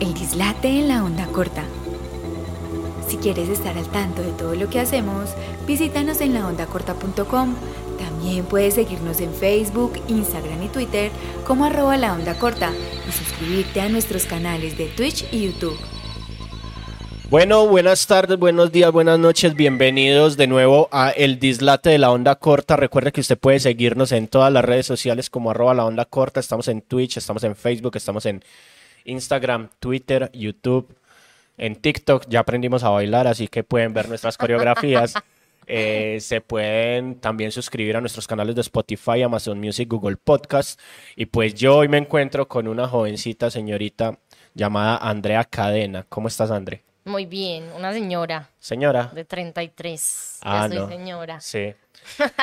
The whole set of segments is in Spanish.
El dislate en la onda corta. Si quieres estar al tanto de todo lo que hacemos, visítanos en laondacorta.com. También puedes seguirnos en Facebook, Instagram y Twitter como arroba la onda corta y suscribirte a nuestros canales de Twitch y YouTube. Bueno, buenas tardes, buenos días, buenas noches, bienvenidos de nuevo a El Dislate de la Onda Corta. Recuerde que usted puede seguirnos en todas las redes sociales como arroba la Onda Corta. Estamos en Twitch, estamos en Facebook, estamos en Instagram, Twitter, YouTube, en TikTok. Ya aprendimos a bailar, así que pueden ver nuestras coreografías. Eh, se pueden también suscribir a nuestros canales de Spotify, Amazon Music, Google Podcast. Y pues yo hoy me encuentro con una jovencita señorita llamada Andrea Cadena. ¿Cómo estás, Andrea? Muy bien, una señora Señora. de 33. Ah, ya soy no. señora. Sí.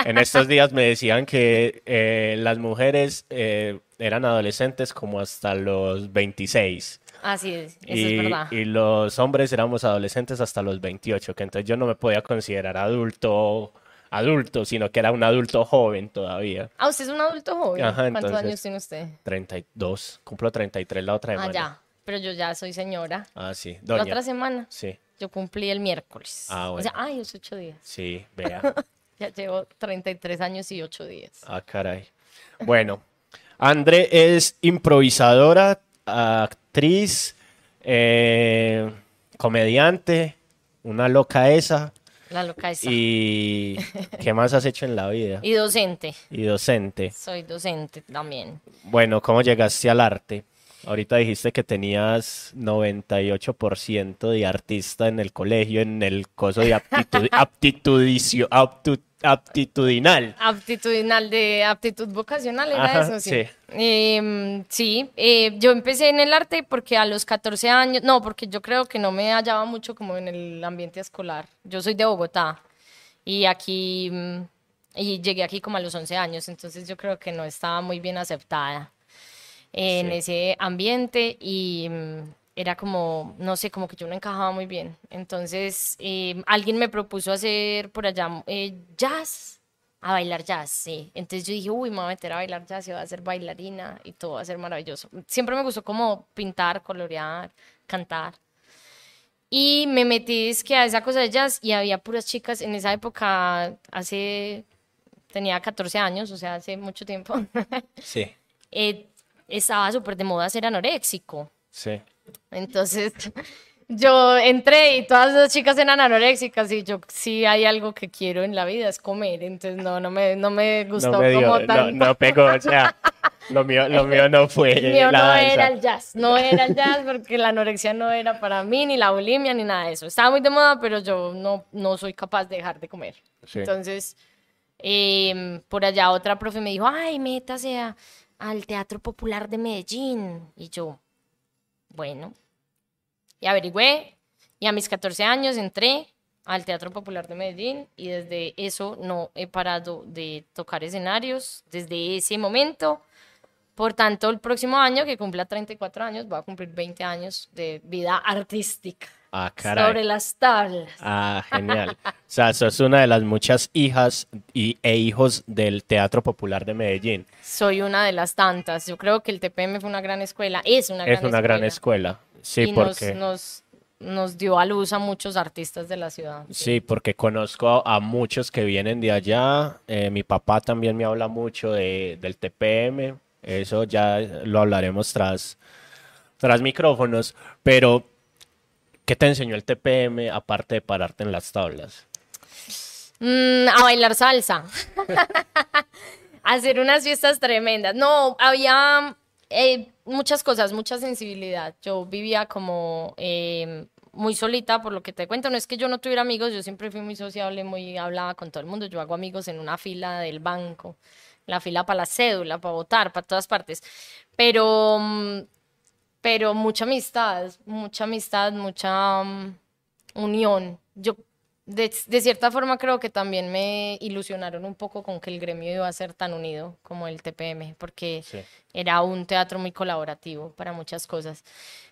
En estos días me decían que eh, las mujeres eh, eran adolescentes como hasta los 26 Así es, eso y, es verdad. y los hombres éramos adolescentes hasta los 28, que entonces yo no me podía considerar adulto adulto, sino que era un adulto joven todavía. Ah, usted es un adulto joven. Ajá, ¿Cuántos entonces- años tiene usted? 32, cumplo 33 la otra Ah, semana. ya. Pero yo ya soy señora. Ah, sí, La doña. otra semana Sí, yo cumplí el miércoles. Ah, O sea, bueno. ay, es ocho días. sí, vea. Ya llevo 33 años y ocho días. Ah, caray. Bueno, André es improvisadora, actriz, eh, comediante, una loca esa. La loca esa. Y, ¿Y qué más has hecho en la vida? docente. Y docente. Soy docente también. Bueno, ¿cómo llegaste al arte? Ahorita dijiste que tenías 98% de artista en el colegio, en el coso de aptitud, aptitudicio- aptu- aptitudinal. Aptitudinal de aptitud vocacional, era Ajá, eso, sí. sí. Em, sí, eh, yo empecé en el arte porque a los 14 años, no, porque yo creo que no me hallaba mucho como en el ambiente escolar. Yo soy de Bogotá y aquí, mm, y llegué aquí como a los 11 años, entonces yo creo que no estaba muy bien aceptada en Sí. ese ambiente y mm, era como, no sé, como que yo no encajaba muy bien. Entonces, eh, alguien me propuso hacer por allá eh, jazz, a bailar jazz, sí. Entonces yo dije, uy, me voy a meter a bailar jazz y voy a ser bailarina y todo va a ser maravilloso. Siempre me gustó como pintar, colorear, cantar. Y me metí es que a esa cosa de jazz y había puras chicas en esa época, hace, tenía 14 años, o sea, hace mucho tiempo. Sí, eh, estaba súper de moda ser anoréxico. sí. Entonces, yo entré y todas las chicas eran anoréxicas y yo, sí hay algo que quiero en la vida es comer. Entonces, no, no me, no me gustó No me dio, como no, tanto. no pegó, o sea, lo mío, lo mío no fue mío la no danza. era el jazz, no era el jazz porque la anorexia no era para mí, ni la bulimia, ni nada de eso. Estaba muy de moda, pero yo no, no soy capaz de dejar de comer. Sí. Entonces, em, por allá otra profe me dijo, ay, métase a- al Teatro Popular de Medellín. Y yo, bueno, y averigüé, y a mis 14 años entré al Teatro Popular de Medellín y desde eso no he parado de tocar escenarios, desde ese momento. Por tanto, el próximo año, que cumpla 34 años, voy a cumplir 20 años de vida artística Ah, caray. sobre las tablas. Ah, genial. O sea, sos una de las muchas hijas y, e hijos del Teatro Popular de Medellín. Soy una de las tantas. Yo creo que el TPM fue una gran escuela, es una es gran una gran escuela. escuela. Sí, y nos, porque, nos, nos dio a luz a muchos artistas de la ciudad. sí, porque conozco a muchos que vienen de allá. Eh, mi papá también me habla mucho de, del TPM. Eso ya lo hablaremos tras, tras micrófonos. Pero, ¿qué te enseñó el TPM aparte de pararte en las tablas? Mm, a bailar salsa. Hacer unas fiestas tremendas. No, había eh, muchas cosas, mucha sensibilidad. Yo vivía como eh, muy solita, por lo que te cuento. No es que yo no tuviera amigos, yo siempre fui muy sociable, muy hablaba con todo el mundo. Yo hago amigos en una fila del banco, la fila para la cédula, para votar, para todas partes. Pero, mm, pero mucha amistad, mucha amistad, mucha mm, unión. Yo de, de cierta forma creo que también me ilusionaron un poco con que el gremio iba a ser tan unido como el TPM, porque Sí. era un teatro muy colaborativo para muchas cosas.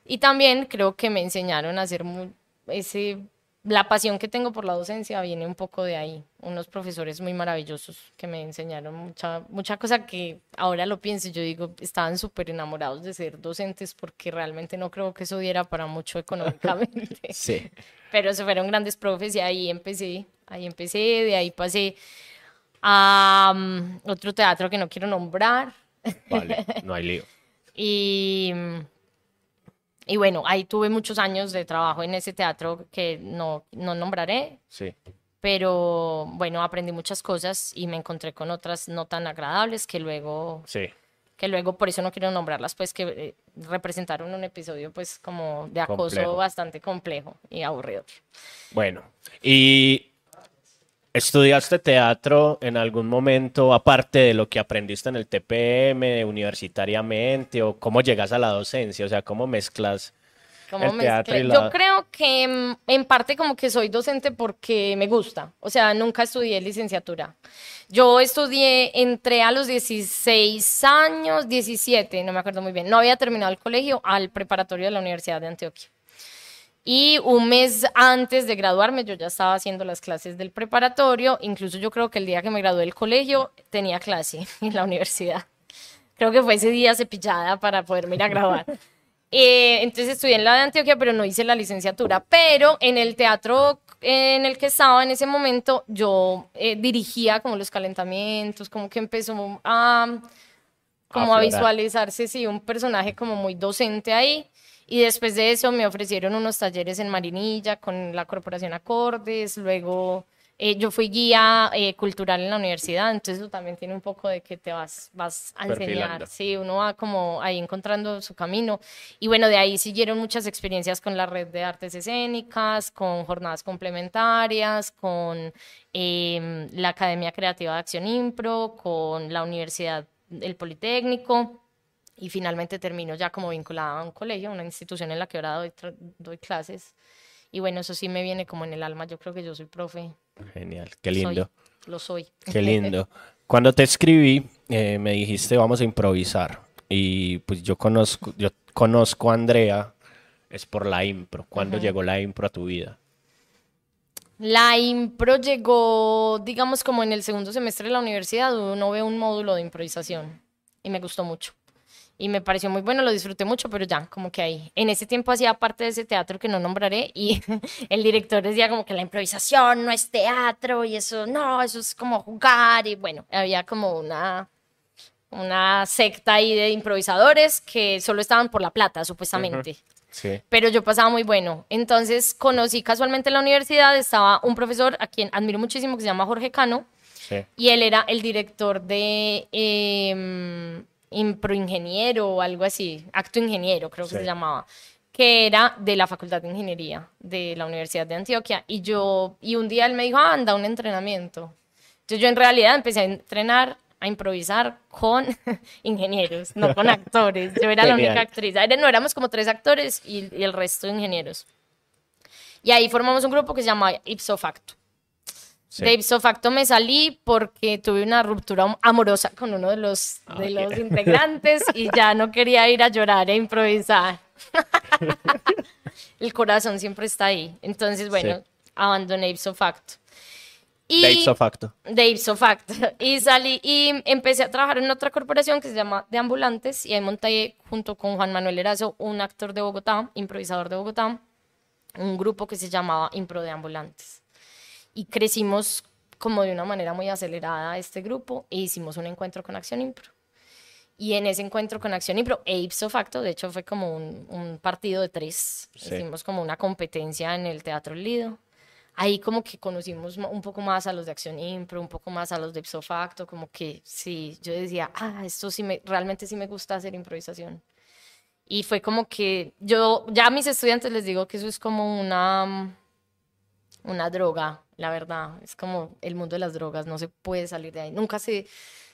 Y también creo que me enseñaron a ser mu- ese la pasión que tengo por la docencia viene un poco de ahí. Unos profesores muy maravillosos que me enseñaron mucha, mucha cosa que ahora lo pienso. Yo digo, estaban súper enamorados de ser docentes porque realmente no creo que eso diera para mucho económicamente. Sí. Pero se fueron grandes profes y ahí empecé. Ahí empecé, de ahí pasé a mm, otro teatro que no quiero nombrar. Vale, no hay lío. Y, y bueno, ahí tuve muchos años de trabajo en ese teatro que no, no nombraré, Sí. pero bueno, aprendí muchas cosas y me encontré con otras no tan agradables que luego, Sí. que luego por eso no quiero nombrarlas, pues que eh, representaron un episodio pues como de acoso Complejo. bastante complejo y aburrido. Bueno, y estudiaste teatro en algún momento, aparte de lo que aprendiste en el TPM, universitariamente, o cómo llegas a la docencia, o sea, cómo mezclas ¿Cómo el teatro y la... Yo creo que mm, en parte como que soy docente porque me gusta. O sea, nunca estudié licenciatura. Yo estudié, entré a los 16 años, 17, no me acuerdo muy bien. No había terminado el colegio al preparatorio de la Universidad de Antioquia. Y un mes antes de graduarme yo ya estaba haciendo las clases del preparatorio. Incluso yo creo que el día que me gradué del colegio tenía clase en la universidad. Creo que fue ese día cepillada para poderme ir a graduar. Eh, entonces estudié en la de Antioquia, pero no hice la licenciatura. Pero en el teatro en el que estaba en ese momento, yo eh, dirigía como los calentamientos, como que empezó a, como a visualizarse, sí, un personaje como muy docente ahí. Y después de eso me ofrecieron unos talleres en Marinilla con la Corporación Acordes, luego eh, yo fui guía eh, cultural en la universidad, entonces eso también tiene un poco de que te vas, vas a Perfilando. enseñar, sí, uno va como ahí encontrando su camino. Y bueno, de ahí siguieron muchas experiencias con la red de artes escénicas, con jornadas complementarias, con em, la Academia Creativa de Acción Impro, con la Universidad, el Politécnico. Y finalmente termino ya como vinculada a un colegio, una institución en la que ahora doy, doy clases. Y bueno, eso sí me viene como en el alma. Yo creo que yo soy profe. Genial, qué Soy, lindo, lo soy. qué lindo. Cuando te escribí, eh, me dijiste vamos a improvisar. Y pues yo conozco, yo conozco a Andrea, es por la impro. ¿Cuándo llegó la impro a tu vida? La impro llegó, digamos, como en el segundo semestre de la universidad, uno ve un módulo de improvisación y me gustó mucho. Y me pareció muy bueno, lo disfruté mucho, pero ya, como que ahí. En ese tiempo hacía parte de ese teatro que no nombraré y el director decía como que la improvisación no es teatro y eso, no, eso es como jugar y bueno, había como una, una secta ahí de improvisadores que solo estaban por la plata, supuestamente Sí. pero yo pasaba muy bueno. Entonces conocí casualmente en la universidad, estaba un profesor a quien admiro muchísimo que se llama Jorge Cano, Sí. y él era el director de eh, improingeniero o algo así, acto ingeniero creo que Sí. se llamaba, que era de la Facultad de Ingeniería de la Universidad de Antioquia. Y yo, y un día él me dijo, "Ah, anda, un entrenamiento. Entonces yo en realidad empecé a entrenar, a improvisar con ingenieros, no con actores. Yo era la única actriz. Era- No éramos como tres actores y, y el resto ingenieros. Y ahí formamos un grupo que se llama Ipso Facto. Sí. De ipso facto me salí porque tuve una ruptura amorosa con uno de los, de los integrantes y ya no quería ir a llorar e improvisar. El corazón siempre está ahí. Entonces, bueno, Sí. abandoné ipso facto. Y De ipso facto. de ipso facto. Y salí y empecé a trabajar en otra corporación que se llama De Ambulantes y ahí monté junto con Juan Manuel Erazo, un actor de Bogotá, improvisador de Bogotá, un grupo que se llamaba Impro de Ambulantes. Y crecimos como de una manera muy acelerada este grupo e hicimos un encuentro con Acción Impro. Y en ese encuentro con Acción Impro e ipso facto, de hecho fue como un, un partido de tres. Sí. Hicimos como una competencia en el Teatro Lido. Ahí como que conocimos un poco más a los de Acción Impro, un poco más a los de ipso facto, como que sí, yo decía, ah, esto sí me, realmente sí me gusta hacer improvisación. Y fue como que yo, ya a mis estudiantes les digo que eso es como una, una droga, la verdad. Es como el mundo de las drogas, no se puede salir de ahí. Nunca se,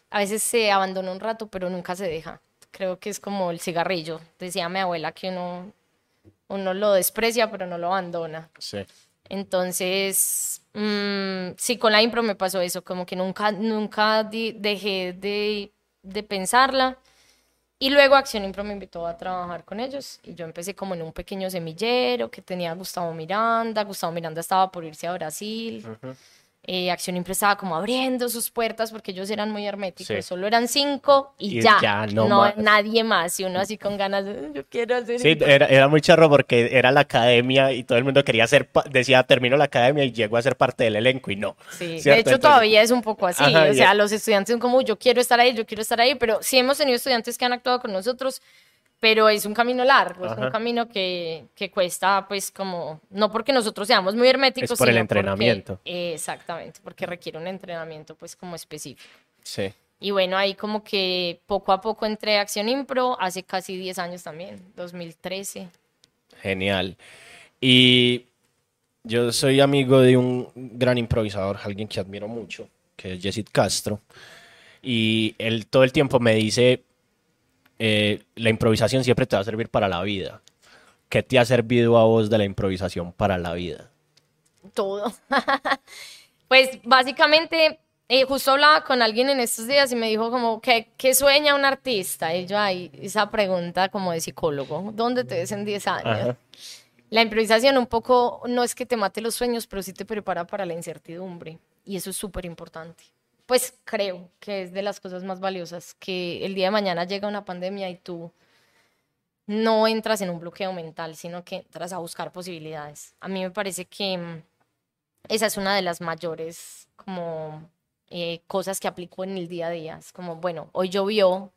a veces se abandona un rato, pero nunca se deja. Creo que es como el cigarrillo. Decía mi abuela que uno, uno lo desprecia, pero no lo abandona. Sí. Entonces, mm, sí, con la impro me pasó eso, como que nunca, nunca di- dejé de, de pensarla Y luego Acción Impro me invitó a trabajar con ellos y yo empecé como en un pequeño semillero que tenía Gustavo Miranda. Gustavo Miranda estaba por irse a Brasil. Eh, Acción Impro estaba como abriendo sus puertas porque ellos eran muy herméticos. Solo eran cinco y, ya. no, nadie más. Y uno así con ganas de, yo quiero hacer Sí, era, era, muy charro porque era la academia y todo el mundo quería ser, decía, termino la academia y llego a ser parte del elenco y no. Sí, de hecho todavía es un poco así. o sea, los estudiantes son como, yo quiero estar ahí, yo quiero estar ahí, pero sí hemos tenido estudiantes que han actuado con nosotros pero es un camino largo, es un camino que, que, cuesta, pues, como, no porque nosotros seamos muy herméticos, es por el entrenamiento. exactamente, porque requiere un entrenamiento, pues, como específico. Sí. Y bueno, ahí como que poco a poco entré a Acción Impro, hace casi 10 años también, 2013. Genial. Y yo soy amigo de un gran improvisador, alguien que admiro mucho, que es Jessit Castro. Y él todo el tiempo me dice, eh, la improvisación siempre te va a servir para la vida. ¿Qué te ha servido a vos de la improvisación para la vida? Todo. pues básicamente, eh, justo hablaba con alguien en estos días y me dijo como, ¿qué, qué sueña un artista? Y yo, ahí, esa pregunta como de psicólogo, ¿dónde te ves en 10 años? La improvisación un poco no es que te mate los sueños, pero sí te prepara para la incertidumbre. Y eso es súper importante pues creo que es de las cosas más valiosas, que el día de mañana llega una pandemia y tú no entras en un bloqueo mental, sino que entras a buscar posibilidades. A mí me parece que mm, esa es una de las mayores como eh, cosas que aplico en el día a día. Es como, bueno, hoy llovió,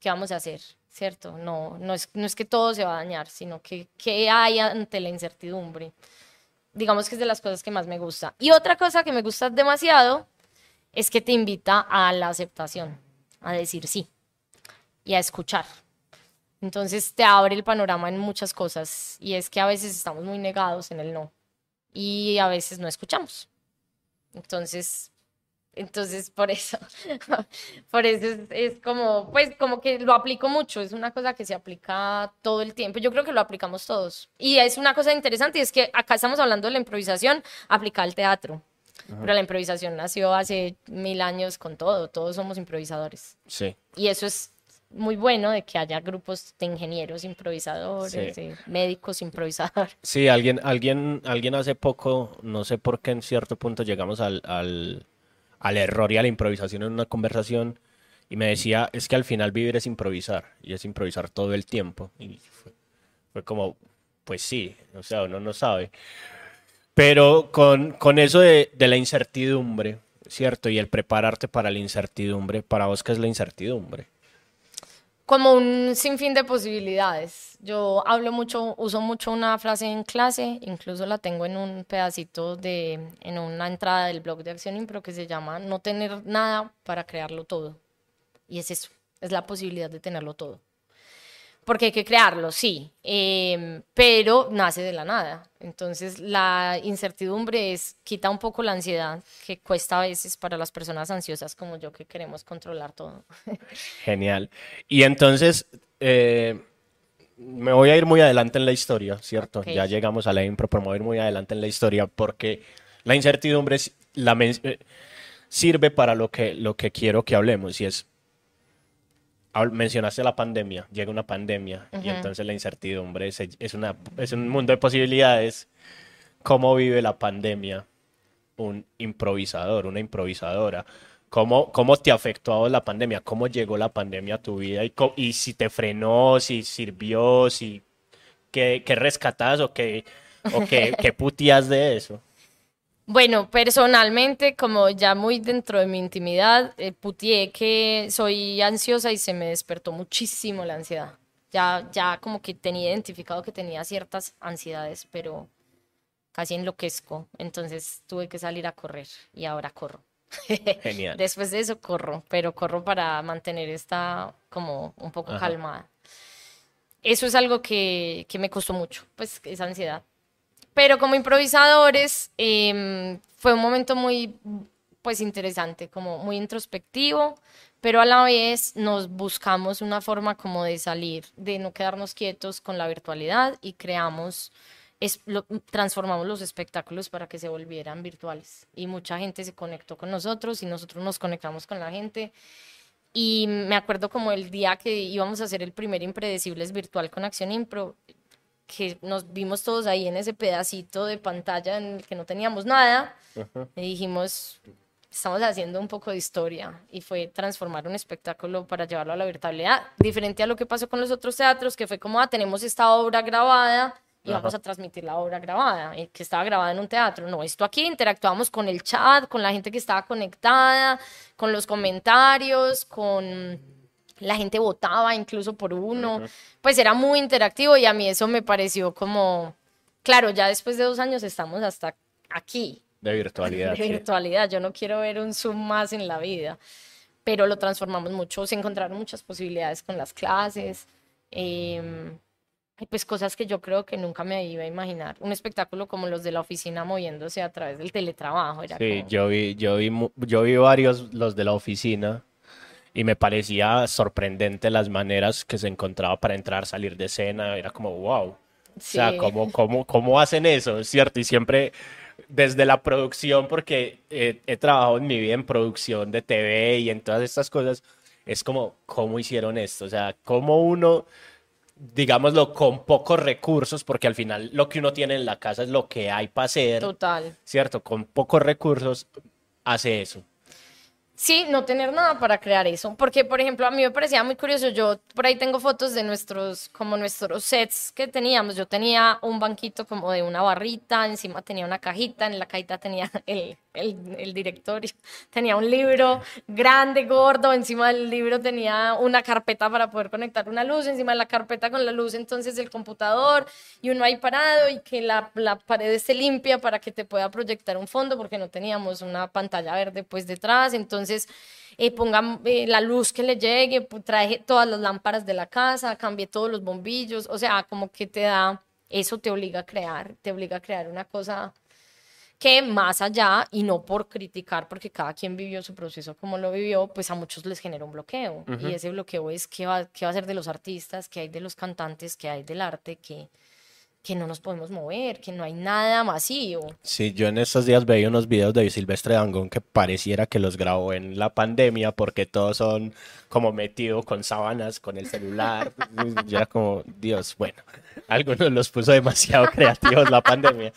¿qué vamos a hacer? ¿Cierto? No, no, es, no es que todo se va a dañar, sino que qué hay ante la incertidumbre. Digamos que es de las cosas que más me gusta. Y otra cosa que me gusta demasiado es que te invita a la aceptación, a decir sí y a escuchar. Entonces te abre el panorama en muchas cosas y es que a veces estamos muy negados en el no y a veces no escuchamos. Entonces, entonces por eso, por eso es, como, pues como que lo aplico mucho, es una cosa que se aplica todo el tiempo. Yo creo que lo aplicamos todos. Y es una cosa interesante y es que acá estamos hablando de la improvisación aplicada al teatro. Pero la improvisación nació hace mil años con todo, todos somos improvisadores. Sí. Y eso es muy bueno de que haya grupos de ingenieros improvisadores, de médicos improvisadores. Sí, alguien, alguien, alguien hace poco, no sé por qué en cierto punto llegamos al, al, al error y a la improvisación en una conversación y me decía, es que al final vivir es improvisar y es improvisar todo el tiempo. Y fue, fue como, pues sí, o sea, uno no sabe. Pero con, con eso de, de, la incertidumbre, ¿cierto? Y el prepararte para la incertidumbre, ¿para vos qué es la incertidumbre? Como un sinfín de posibilidades. Yo hablo mucho, uso mucho una frase en clase, incluso la tengo en un pedacito de, en una entrada del blog de Acción Impro que se llama No tener nada para crearlo todo. Y es eso, es la posibilidad de tenerlo todo porque hay que crearlo, sí, em, pero nace de la nada. Entonces la incertidumbre es, quita un poco la ansiedad que cuesta a veces para las personas ansiosas como yo que queremos controlar todo. Genial. Y entonces, eh, me voy a ir muy adelante en la historia, ¿cierto? Ya llegamos a la impro, pero me voy a ir muy adelante en la historia porque la incertidumbre la, eh, sirve para lo que, lo que quiero que hablemos y es mencionaste la pandemia, llega una pandemia y entonces la incertidumbre es, es, una, es un mundo de posibilidades. ¿Cómo vive la pandemia un improvisador, una improvisadora? ¿Cómo, ¿Cómo te afectó a vos la pandemia? ¿Cómo llegó la pandemia a tu vida? ¿Y, y si te frenó, si sirvió, si qué, qué rescatás o qué, o qué, qué putías de eso? Bueno, personalmente, como ya muy dentro de mi intimidad, eh, putié que soy ansiosa y se me despertó muchísimo la ansiedad. Ya, ya como que tenía identificado que tenía ciertas ansiedades, pero casi enloquezco. Entonces tuve que salir a correr y ahora corro. Genial. Después de eso corro, pero corro para mantener esta como un poco calmada. Eso es algo que, que me costó mucho, pues esa ansiedad. Pero como improvisadores em, fue un momento muy pues interesante, como muy introspectivo, pero a la vez nos buscamos una forma como de salir, de no quedarnos quietos con la virtualidad y creamos, es, transformamos los espectáculos para que se volvieran virtuales. Y mucha gente se conectó con nosotros y nosotros nos conectamos con la gente Y me acuerdo como el día que íbamos a hacer el primer Impredecibles virtual con Acción Impro, que nos vimos todos ahí en ese pedacito de pantalla en el que no teníamos nada, y dijimos, estamos haciendo un poco de historia y fue transformar un espectáculo para llevarlo a la virtualidad, diferente a lo que pasó con los otros teatros, que fue como, ah, tenemos esta obra grabada y vamos a transmitir la obra grabada, eh, que estaba grabada en un teatro. No, esto aquí interactuamos con el chat, con la gente que estaba conectada, con los comentarios, con la gente votaba incluso por uno, pues era muy interactivo y a mí eso me pareció como, claro, ya después de dos años estamos hasta aquí. De virtualidad. De virtualidad, yo no quiero ver un Zoom más en la vida, pero lo transformamos mucho, se encontraron muchas posibilidades con las clases. Eh, pues cosas que yo creo que nunca me iba a imaginar. Un espectáculo como los de la oficina moviéndose a través del teletrabajo. Era sí, como... yo vi, yo vi, yo vi varios los de la oficina y me parecía sorprendente las maneras que se encontraba para entrar, salir de escena. Era como, wow. Sí. O sea, ¿cómo, cómo, cómo hacen eso? ¿Cierto? Y siempre desde la producción, porque he, he trabajado en mi vida en producción de TV y en todas estas cosas, es como, ¿cómo hicieron esto? O sea, ¿cómo uno digámoslo, con pocos recursos, porque al final lo que uno tiene en la casa es lo que hay para hacer. Total. ¿Cierto? Con pocos recursos hace eso. Sí, no tener nada para crear eso. Porque, por ejemplo, a mí me parecía muy curioso. Yo por ahí tengo fotos de nuestros, como nuestros sets que teníamos. Yo tenía un banquito como de una barrita, encima tenía una cajita, en la cajita tenía el, el, directorio, tenía un libro grande, gordo, encima del libro tenía una carpeta para poder conectar una luz, encima de la carpeta con la luz, entonces el computador y uno ahí parado y que la, la pared esté limpia para que te pueda proyectar un fondo porque no teníamos una pantalla verde pues detrás. Entonces, entonces, eh, pongan eh, la luz que le llegue, traje todas las lámparas de la casa, cambié todos los bombillos, o sea, como que te da, eso te obliga a crear, te obliga a crear una cosa que más allá, y no por criticar, porque cada quien vivió su proceso como lo vivió, pues a muchos les genera un bloqueo. Uh -huh. Y ese bloqueo es qué va, qué va a ser de los artistas, qué hay de los cantantes, qué hay del arte, qué que no nos podemos mover, que no hay nada masivo. Sí, yo en estos días veía unos videos de Silvestre Dangón que pareciera que los grabó en la pandemia porque todos son como metidos con sábanas, con el celular. yo era como, Dios, bueno, algunos los puso demasiado creativos la pandemia,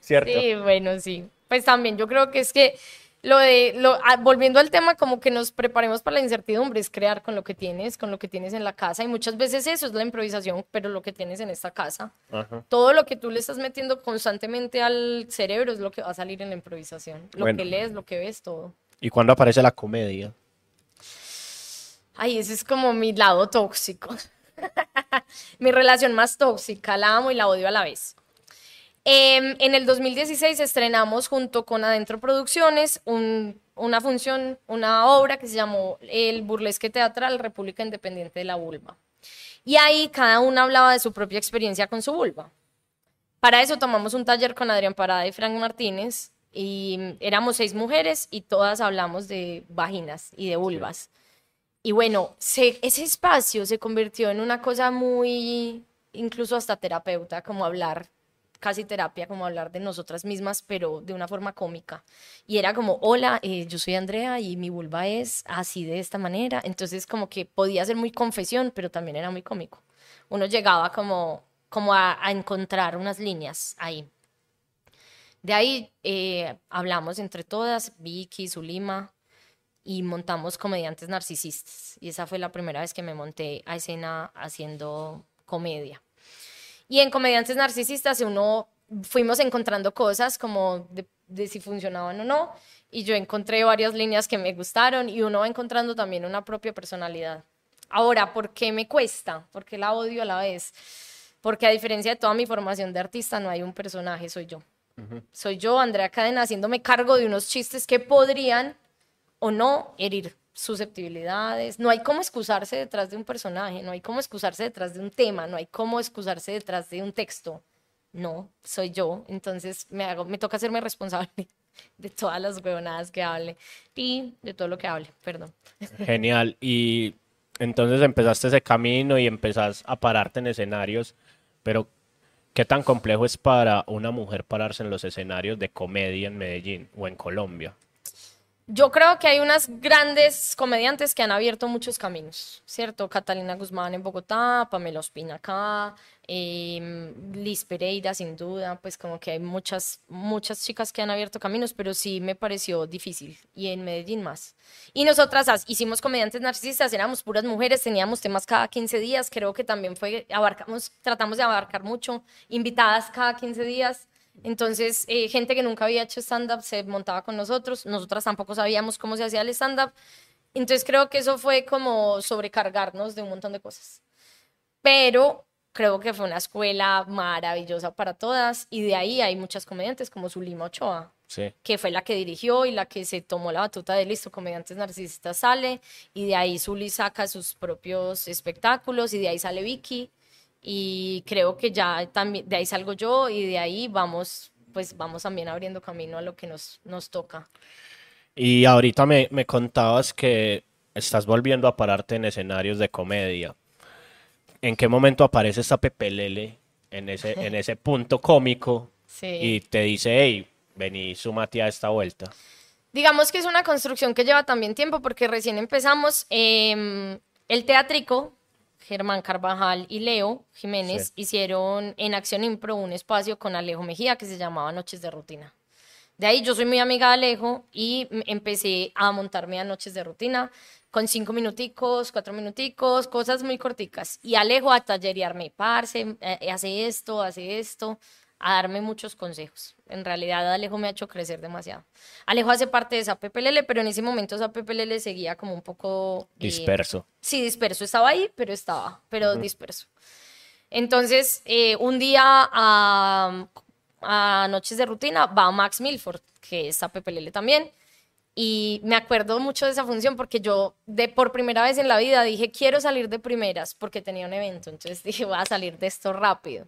¿cierto? Sí, bueno, sí. Pues también yo creo que es que lo de, lo, volviendo al tema, como que nos preparemos para la incertidumbre, es crear con lo que tienes, con lo que tienes en la casa, y muchas veces eso es la improvisación, pero lo que tienes en esta casa, Ajá. todo lo que tú le estás metiendo constantemente al cerebro es lo que va a salir en la improvisación, lo bueno. que lees, lo que ves, todo. ¿Y cuándo aparece la comedia? Ay, ese es como mi lado tóxico. mi relación más tóxica, la amo y la odio a la vez. Eh, en el 2016 estrenamos junto con Adentro Producciones un, una función, una obra que se llamó El Burlesque Teatral República Independiente de la Vulva. Y ahí cada una hablaba de su propia experiencia con su vulva. Para eso tomamos un taller con Adrián Parada y Frank Martínez y éramos seis mujeres y todas hablamos de vaginas y de vulvas. Y bueno, se, ese espacio se convirtió en una cosa muy, incluso hasta terapeuta, como hablar casi terapia, como hablar de nosotras mismas, pero de una forma cómica. Y era como, hola, eh, yo soy Andrea y mi vulva es así de esta manera. Entonces como que podía ser muy confesión, pero también era muy cómico. Uno llegaba como, como a, encontrar unas líneas ahí. De ahí eh, hablamos entre todas, Vicky, Zulima, y montamos comediantes narcisistas. Y esa fue la primera vez que me monté a escena haciendo comedia. Y en Comediantes Narcisistas uno fuimos encontrando cosas como de, de, si funcionaban o no. Y yo encontré varias líneas que me gustaron y uno va encontrando también una propia personalidad. Ahora, ¿por qué me cuesta? ¿Por qué la odio a la vez? Porque a diferencia de toda mi formación de artista, no hay un personaje, soy yo. Uh -huh. Soy yo, Andrea Cadena, haciéndome cargo de unos chistes que podrían o no herir susceptibilidades, no hay cómo excusarse detrás de un personaje, no hay cómo excusarse detrás de un tema, no hay cómo excusarse detrás de un texto. No, soy yo, entonces me, hago, me toca hacerme responsable de todas las huevonadas que hable y de todo lo que hable, perdón. Genial, y entonces empezaste ese camino y empezás a pararte en escenarios, pero ¿qué tan complejo es para una mujer pararse en los escenarios de comedia en Medellín o en Colombia? Yo creo que hay unas grandes comediantes que han abierto muchos caminos, ¿cierto? Catalina Guzmán en Bogotá, Pamela Ospina acá, eh, Liz Pereira sin duda, pues como que hay muchas, muchas chicas que han abierto caminos, pero sí me pareció difícil y en Medellín más. Y nosotras as- hicimos comediantes narcisistas, éramos puras mujeres, teníamos temas cada 15 días, creo que también fue, abarcamos, tratamos de abarcar mucho, invitadas cada 15 días. Entonces, eh, gente que nunca había hecho stand-up se montaba con nosotros. Nosotras tampoco sabíamos cómo se hacía el stand-up. Entonces, creo que eso fue como sobrecargarnos de un montón de cosas. Pero creo que fue una escuela maravillosa para todas. Y de ahí hay muchas comediantes como Zulima Ochoa, Sí. que fue la que dirigió y la que se tomó la batuta de listo, Comediantes Narcisistas sale, y de ahí Zuli saca sus propios espectáculos, y de ahí sale Vicky, y creo que ya también, de ahí salgo yo, y de ahí vamos, pues vamos también abriendo camino a lo que nos, nos toca. Y ahorita me, me contabas que estás volviendo a pararte en escenarios de comedia. ¿En qué momento aparece esta Pepe Lele en ese, en ese punto cómico Sí. y te dice, hey, vení, súmate a esta vuelta? Digamos que es una construcción que lleva también tiempo porque recién empezamos. eh, el teatrico, Germán Carvajal y Leo Jiménez Sí. hicieron en Acción Impro un espacio con Alejo Mejía que se llamaba Noches de Rutina. De ahí yo soy muy amiga de Alejo y empecé a montarme a Noches de Rutina con cinco minuticos, cuatro minuticos, cosas muy corticas. Y Alejo a tallerearme, parce, eh, hace esto, hace esto, a darme muchos consejos. En realidad Alejo me ha hecho crecer demasiado. Alejo hace parte de esa PPLL, pero en ese momento esa PPLL seguía como un poco... eh, Disperso. Sí, disperso. Estaba ahí, pero estaba, pero disperso. Entonces, eh, un día a, a Noches de Rutina va Max Milford, que es a PPLL también. Y me acuerdo mucho de esa función porque yo, de por primera vez en la vida, dije, quiero salir de primeras porque tenía un evento. Entonces dije, voy a salir de esto rápido.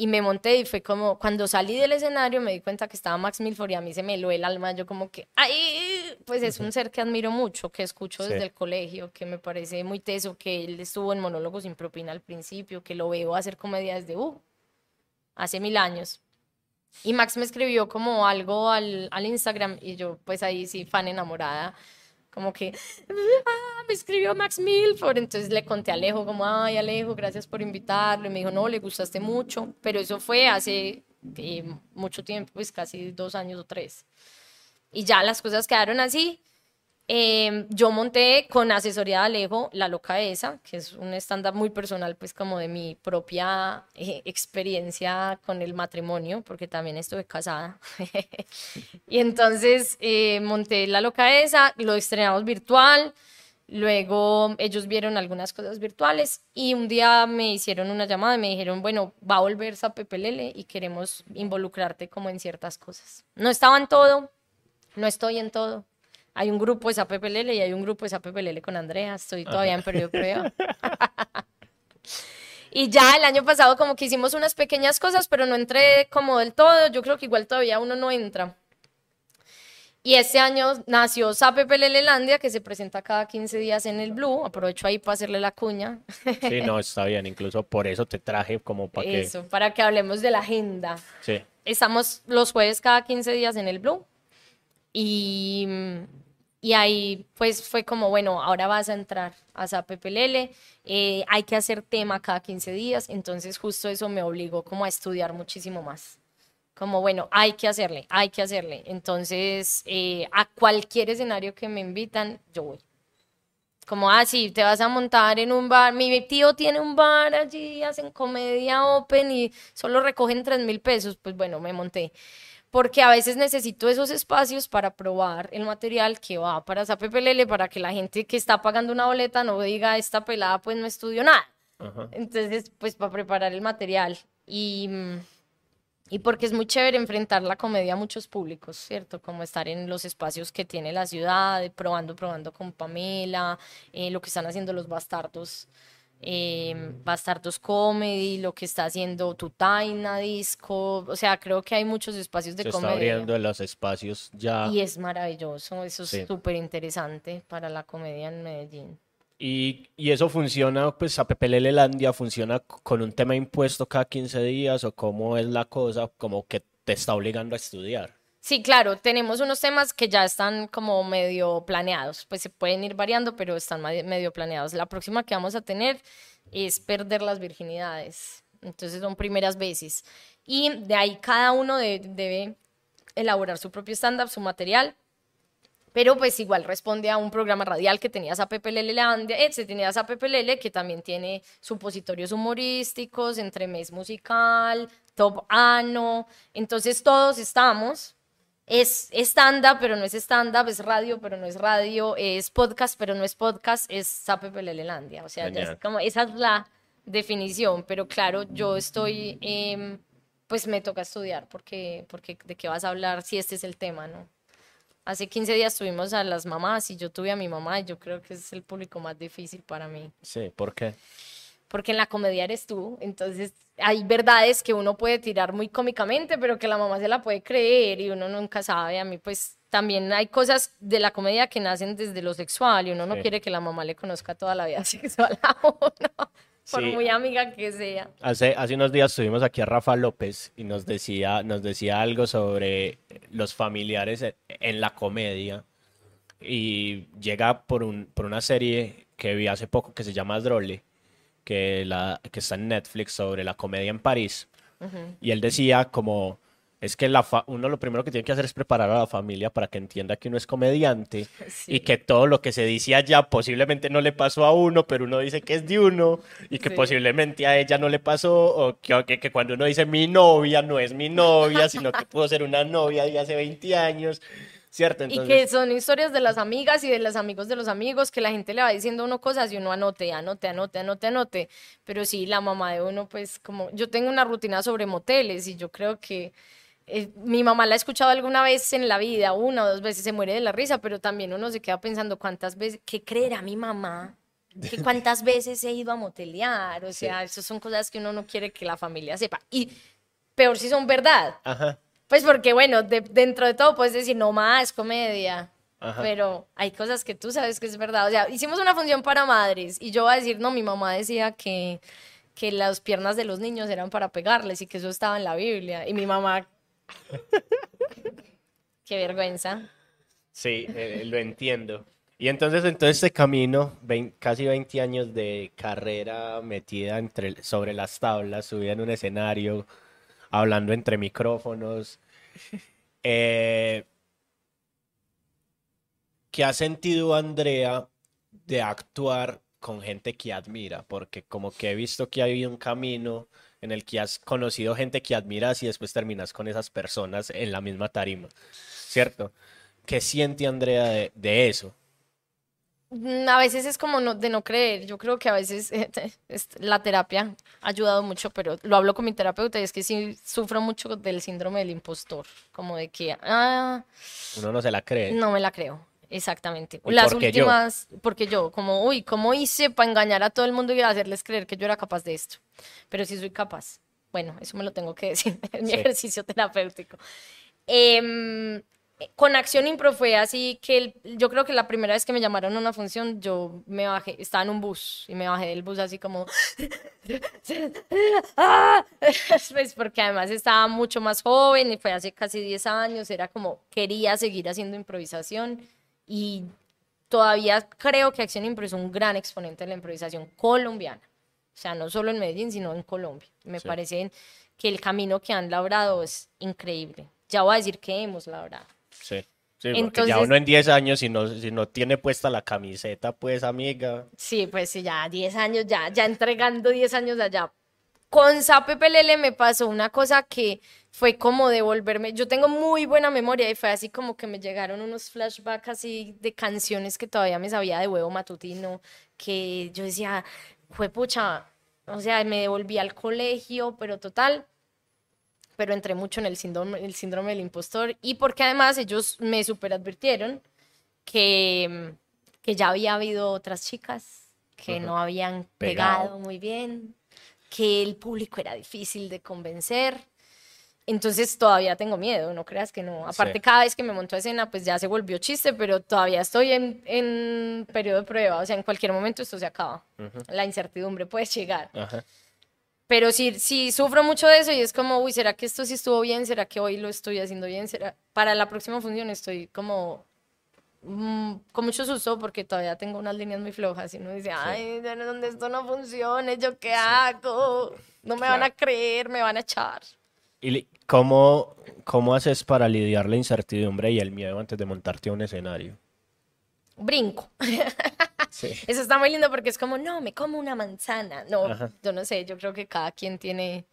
Y me monté y fue como, cuando salí del escenario me di cuenta que estaba Max Milford y a mí se me heló el alma. Yo como que, ay, pues es un ser que admiro mucho, que escucho Sí. desde el colegio, que me parece muy teso, que él estuvo en Monólogos sin propina al principio, que lo veo hacer comedia desde, uh, hace mil años. Y Max me escribió como algo al, al Instagram y yo pues ahí sí, fan enamorada, como que, ah, me escribió Max Milford, entonces le conté a Alejo como, ay Alejo, gracias por invitarlo, y me dijo, no, le gustaste mucho, pero eso fue hace eh, mucho tiempo, pues casi dos años o tres. Y ya las cosas quedaron así. Eh, yo monté con asesoría de Alejo La Loca Esa, que es un stand-up muy personal, pues como de mi propia eh, experiencia con el matrimonio, porque también estuve casada. y entonces eh, monté La Loca Esa, lo estrenamos virtual, luego ellos vieron algunas cosas virtuales y un día me hicieron una llamada y me dijeron, bueno, va a volver Sapepelele y queremos involucrarte como en ciertas cosas. No estaba en todo, no estoy en todo. Hay un grupo de Sapepelele y hay un grupo de Sapepelele con Andrea. Estoy todavía en periodo prueba. y ya el año pasado como que hicimos unas pequeñas cosas, pero no entré como del todo. Yo creo que igual todavía uno no entra. Y este año nació Sapepelelelandia, que se presenta cada 15 días en el Blue. Aprovecho ahí para hacerle la cuña. Sí, no, está bien. Incluso por eso te traje como para que... Eso, para que hablemos de la agenda. Sí. Estamos los jueves cada 15 días en el Blue. Y, y ahí pues fue como, bueno, ahora vas a entrar a Zapepelele, eh, hay que hacer tema cada 15 días, entonces justo eso me obligó como a estudiar muchísimo más. Como, bueno, hay que hacerle, hay que hacerle. Entonces, eh, a cualquier escenario que me invitan, yo voy. Como, ah, sí, te vas a montar en un bar. Mi tío tiene un bar allí, hacen comedia open y solo recogen tres mil pesos. Pues bueno, me monté. Porque a veces necesito esos espacios para probar el material que va para Zapepelele, para que la gente que está pagando una boleta no diga, esta pelada pues no estudió nada. Ajá. Entonces, pues para preparar el material. Y, y porque es muy chévere enfrentar la comedia a muchos públicos, ¿cierto? Como estar en los espacios que tiene la ciudad, probando, probando con Pamela, eh, lo que están haciendo los bastardos, eh, Bastardos Comedy, lo que está haciendo Tutaina Disco, o sea, creo que hay muchos espacios de Se está comedia. abriendo en los espacios ya. Y es maravilloso, eso es Sí. súper interesante para la comedia en Medellín. Y, y eso funciona, pues a Pepe funciona con un tema impuesto cada 15 días o cómo es la cosa, como que te está obligando a estudiar. Sí, claro, tenemos unos temas que ya están como medio planeados, pues se pueden ir variando, pero están medio planeados. La próxima que vamos a tener es perder las virginidades, entonces son primeras veces. Y de ahí cada uno de- debe elaborar su propio stand-up, su material, pero pues igual responde a un programa radial que tenía Zapepelele Landia, eh, se tenía Zapepelele que también tiene supositorios humorísticos, entremés musical, top ano, entonces todos estamos, es stand-up pero no es stand-up, es radio pero no es radio, es podcast pero no es podcast, es Zapepelele Landia, o sea, es como, esa es la definición, pero claro, yo estoy, em, pues me toca estudiar porque, porque de qué vas a hablar si este es el tema, ¿no? Hace 15 días tuvimos a las mamás y yo tuve a mi mamá y yo creo que es el público más difícil para mí. Sí, ¿por qué? Porque en la comedia eres tú, entonces hay verdades que uno puede tirar muy cómicamente, pero que la mamá se la puede creer y uno nunca sabe. A mí pues también hay cosas de la comedia que nacen desde lo sexual y uno no Sí. quiere que la mamá le conozca toda la vida sexual a uno, por Sí. muy amiga que sea. Hace, hace unos días tuvimos aquí a Rafa López y nos decía, nos decía algo sobre los familiares en, en la comedia. Y llega por, un, por una serie que vi hace poco que se llama Drole, que, la, que está en Netflix sobre la comedia en París. Y él decía como, es que la fa- uno lo primero que tiene que hacer es preparar a la familia para que entienda que uno es comediante Sí. y que todo lo que se dice allá posiblemente no le pasó a uno, pero uno dice que es de uno y que Sí. posiblemente a ella no le pasó o que, que, que cuando uno dice mi novia no es mi novia, sino que pudo ser una novia de hace 20 años, ¿cierto? Y que son historias de las amigas y de los amigos de los amigos, que la gente le va diciendo a uno cosas y uno anote, anote, anote, anote, anote. Pero sí, la mamá de uno, pues como yo tengo una rutina sobre moteles y yo creo que eh, mi mamá la ha escuchado alguna vez en la vida, una o dos veces se muere de la risa, pero también uno se queda pensando cuántas veces, ¿qué creerá mi mamá? Que cuántas veces he ido a motelear, o sea, esas son cosas que uno no quiere que la familia sepa. Y peor si son verdad. ajá, Pues porque, bueno, de- dentro de todo puedes decir, no más, comedia. Ajá. Pero hay cosas que tú sabes que es verdad. O sea, hicimos una función para madres y yo voy a decir, no, mi mamá decía que, que las piernas de los niños eran para pegarles y que eso estaba en la Biblia. Y mi mamá... Qué vergüenza. sí, eh, lo entiendo. Y entonces, en todo este camino, casi 20 años de carrera metida entre, sobre las tablas, subida en un escenario, hablando entre micrófonos, eh, ¿qué ha sentido Andrea de actuar con gente que admira? Porque como que he visto que hay un camino en el que has conocido gente que admiras y después terminas con esas personas en la misma tarima, ¿cierto? ¿Qué siente Andrea de eso? Mm, A veces es como no- de no creer. Yo creo que a veces eh, es- la terapia ha ayudado mucho, pero lo hablo con mi terapeuta y es que sí sufro mucho del síndrome del impostor. Como de que, ah, Uno no se la cree. No me la creo, exactamente. ¿Y Las por qué yo? últimas, porque yo, como, uy, ¿cómo hice para engañar a todo el mundo y hacerles creer que yo era capaz de esto? Pero sí soy capaz. Bueno, eso me lo tengo que decir en mi Sí. ejercicio terapéutico. Em, con Acción Impro fue así que el- yo creo que la primera vez que me llamaron a una función, yo me bajé, estaba en un bus y me bajé del bus así como... ¡Ah! Pues porque además estaba mucho más joven y fue hace casi 10 años, era como quería seguir haciendo improvisación y todavía creo que Acción Impro es un gran exponente de la improvisación colombiana. O sea, no solo en Medellín, sino en Colombia. Me Sí. parece que el camino que han labrado es increíble. Ya voy a decir que hemos labrado. Sí. Sí, porque ya Entonces- uno en 10 años, si no, si no tiene puesta la camiseta, pues amiga. Sí, pues sí, ya 10 años, ya, ya entregando 10 años allá. Con Sape Pelele me pasó una cosa que fue como devolverme. Yo tengo muy buena memoria y fue así como que me llegaron unos flashbacks así de canciones que todavía me sabía de huevo matutino, que yo decía, fue pucha, o sea, me devolví al colegio, pero total, pero entré mucho en el síndrome, el síndrome del impostor y porque además ellos me superadvirtieron que, que ya había habido otras chicas que Ujú. no habían Pegado. pegado muy bien, que el público era difícil de convencer. Entonces todavía tengo miedo, no creas que no. Aparte, Sí. cada vez que me monto a escena, pues ya se volvió chiste, pero todavía estoy en, en periodo de prueba. O sea, en cualquier momento esto se acaba. La incertidumbre puede llegar. Ajá. Pero sí, sí sufro mucho de eso y es como, uy, ¿será que esto sí estuvo bien? ¿Será que hoy lo estoy haciendo bien? ¿Será? Para la próxima función estoy como mm, con mucho susto porque todavía tengo unas líneas muy flojas y uno dice, ay, ¿dónde esto no funcione? ¿Yo qué hago? No me van a creer, me van a echar. ¿Y cómo, cómo haces para lidiar la incertidumbre y el miedo antes de montarte a un escenario? Brinco. Eso está muy lindo porque es como, no, me como una manzana. No, yo no sé, yo creo que cada quien tiene,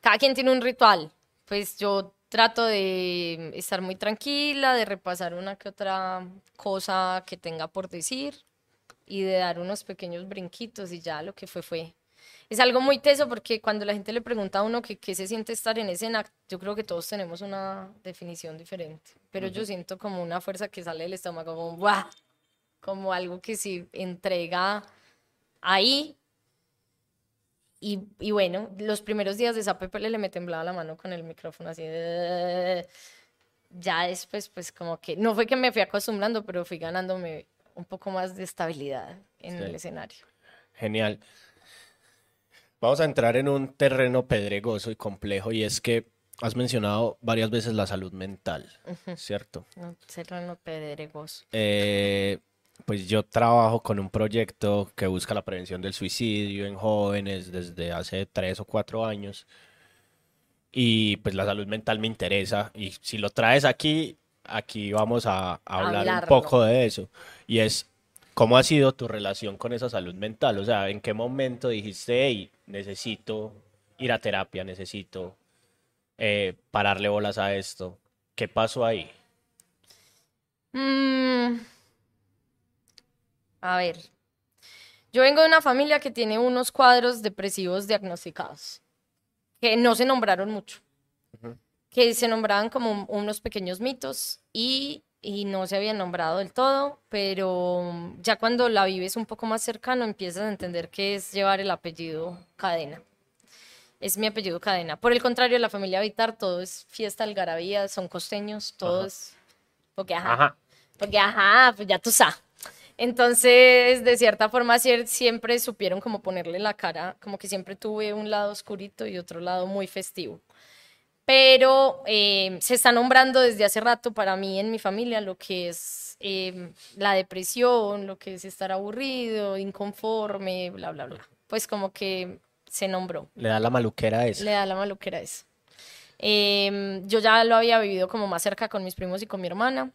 cada quien tiene un ritual. Pues yo trato de estar muy tranquila, de repasar una que otra cosa que tenga por decir y de dar unos pequeños brinquitos y ya lo que fue fue. Es algo muy teso porque cuando la gente le pregunta a uno qué se siente estar en escena, yo creo que todos tenemos una definición diferente, pero yo siento como una fuerza que sale del estómago, como ¡buah! como algo que se entrega ahí. Y, y, bueno, los primeros días de esa le me temblaba la mano con el micrófono así. ya después, pues como que no fue que me fui acostumbrando, pero fui ganándome un poco más de estabilidad en el escenario. Genial. Vamos a entrar en un terreno pedregoso y complejo y es que has mencionado varias veces la salud mental, ¿cierto? Un terreno pedregoso. Eh, pues yo trabajo con un proyecto que busca la prevención del suicidio en jóvenes desde hace tres o cuatro años. Y pues la salud mental me interesa. Y si lo traes aquí, aquí vamos a, hablar un poco de eso. Y es, ¿cómo ha sido tu relación con esa salud mental? O sea, ¿en qué momento dijiste, hey, necesito ir a terapia, necesito eh, pararle bolas a esto? ¿Qué pasó ahí? Mmm a ver, yo vengo de una familia que tiene unos cuadros depresivos diagnosticados, que no se nombraron mucho, que se nombraban como unos pequeños mitos y, y, no se habían nombrado del todo, pero ya cuando la vives un poco más cercano empiezas a entender que es llevar el apellido cadena. Es mi apellido cadena. Por el contrario, la familia Vitar, todo es fiesta, algarabía, son costeños, todos. Porque ajá. Porque ajá, pues ya tú sabes. Entonces, de cierta forma, siempre supieron como ponerle la cara, como que siempre tuve un lado oscurito y otro lado muy festivo. Pero eh, se está nombrando desde hace rato para mí en mi familia lo que es eh, la depresión, lo que es estar aburrido, inconforme, bla, bla, bla. Pues como que se nombró. Le da la maluquera a eso. Le da la maluquera a eso. Em, yo ya lo había vivido como más cerca con mis primos y con mi hermana.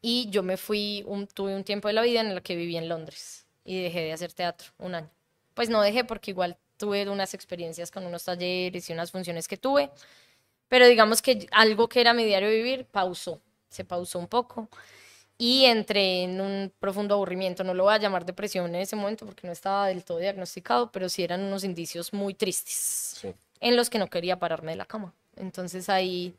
Y yo me fui, un, tuve un tiempo de la vida en el que viví en Londres y dejé de hacer teatro un año. Pues no dejé porque igual tuve unas experiencias con unos talleres y unas funciones que tuve, pero digamos que algo que era mi diario vivir pausó, se pausó un poco y entré en un profundo aburrimiento. No lo voy a llamar depresión en ese momento porque no estaba del todo diagnosticado, pero sí eran unos indicios muy tristes en los que no quería pararme de la cama. Entonces ahí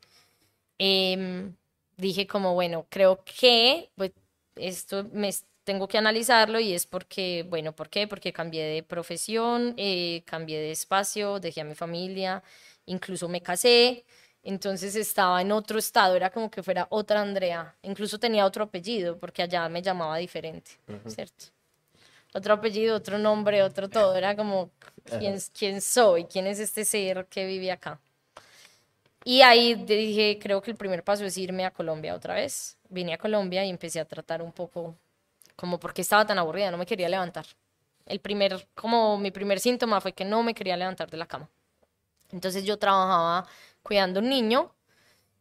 eh, dije como, bueno, creo que pues, esto me tengo que analizarlo y es porque, bueno, ¿por qué? Porque cambié de profesión, eh, cambié de espacio, dejé a mi familia, incluso me casé, entonces estaba en otro estado, era como que fuera otra Andrea, incluso tenía otro apellido porque allá me llamaba diferente, ¿cierto? Otro apellido, otro nombre, otro todo, era como, ¿quién, ¿quién soy? ¿Quién es este ser que vive acá? Y ahí dije, creo que el primer paso es irme a Colombia otra vez. Vine a Colombia y empecé a tratar un poco como porque estaba tan aburrida, no me quería levantar. El primer, como mi primer síntoma fue que no me quería levantar de la cama. Entonces yo trabajaba cuidando un niño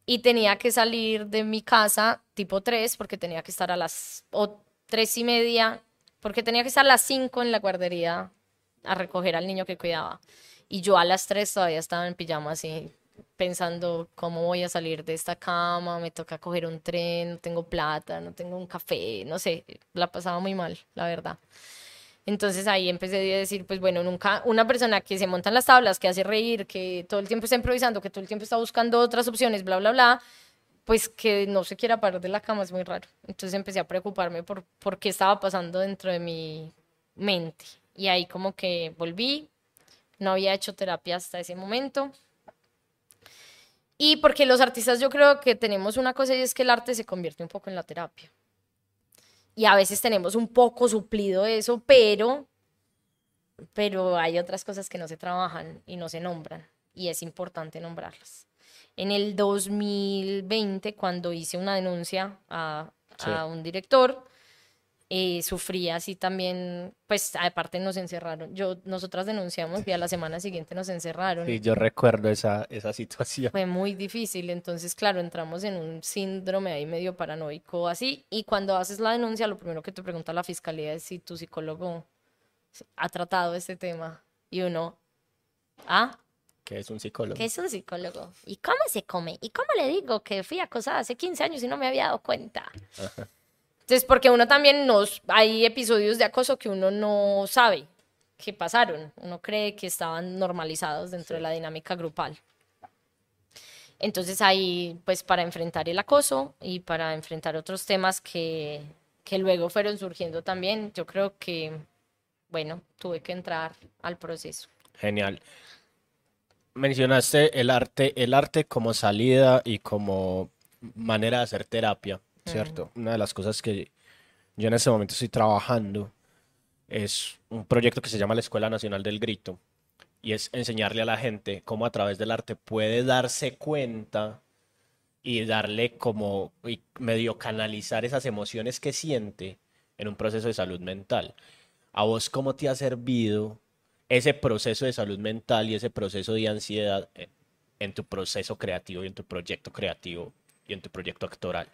y tenía que salir de mi casa tipo 3 porque tenía que estar a las o 3 y media, porque tenía que estar a las 5 en la guardería a recoger al niño que cuidaba. Y yo a las 3 todavía estaba en pijama así pensando cómo voy a salir de esta cama, me toca coger un tren, no tengo plata, no tengo un café, no sé, la pasaba muy mal, la verdad. Entonces ahí empecé a decir, pues bueno, nunca una persona que se monta en las tablas, que hace reír, que todo el tiempo está improvisando, que todo el tiempo está buscando otras opciones, bla, bla, bla, pues que no se quiera parar de la cama es muy raro. Entonces empecé a preocuparme por, por qué estaba pasando dentro de mi mente. Y ahí como que volví, no había hecho terapia hasta ese momento y porque los artistas yo creo que tenemos una cosa y es que el arte se convierte un poco en la terapia. Y a veces tenemos un poco suplido eso, pero pero hay otras cosas que no se trabajan y no se nombran y es importante nombrarlas. En el 2020, cuando hice una denuncia a, a un director, eh, sufría así también, pues aparte nos encerraron. Yo, nosotras denunciamos y a la semana siguiente nos encerraron. Sí, yo recuerdo esa, esa situación. Fue muy difícil, entonces claro, entramos en un síndrome ahí medio paranoico así, y cuando haces la denuncia, lo primero que te pregunta la fiscalía es si tu psicólogo ha tratado este tema. Y uno, ¿ah? ¿Qué es un psicólogo? ¿Qué es un psicólogo? ¿Y cómo se come? ¿Y cómo le digo que fui acosada hace 15 años y no me había dado cuenta? Ajá. Entonces, porque uno también nos, hay episodios de acoso que uno no sabe que pasaron, uno cree que estaban normalizados dentro de la dinámica grupal. Entonces ahí, pues para enfrentar el acoso y para enfrentar otros temas que, que luego fueron surgiendo también, yo creo que, bueno, tuve que entrar al proceso. Genial. Mencionaste el arte, el arte como salida y como manera de hacer terapia. ¿Cierto? Una de las cosas que yo en este momento estoy trabajando es un proyecto que se llama la Escuela Nacional del Grito y es enseñarle a la gente cómo a través del arte puede darse cuenta y darle como y medio canalizar esas emociones que siente en un proceso de salud mental. ¿A vos cómo te ha servido ese proceso de salud mental y ese proceso de ansiedad en tu proceso creativo y en tu proyecto creativo y en tu proyecto actoral?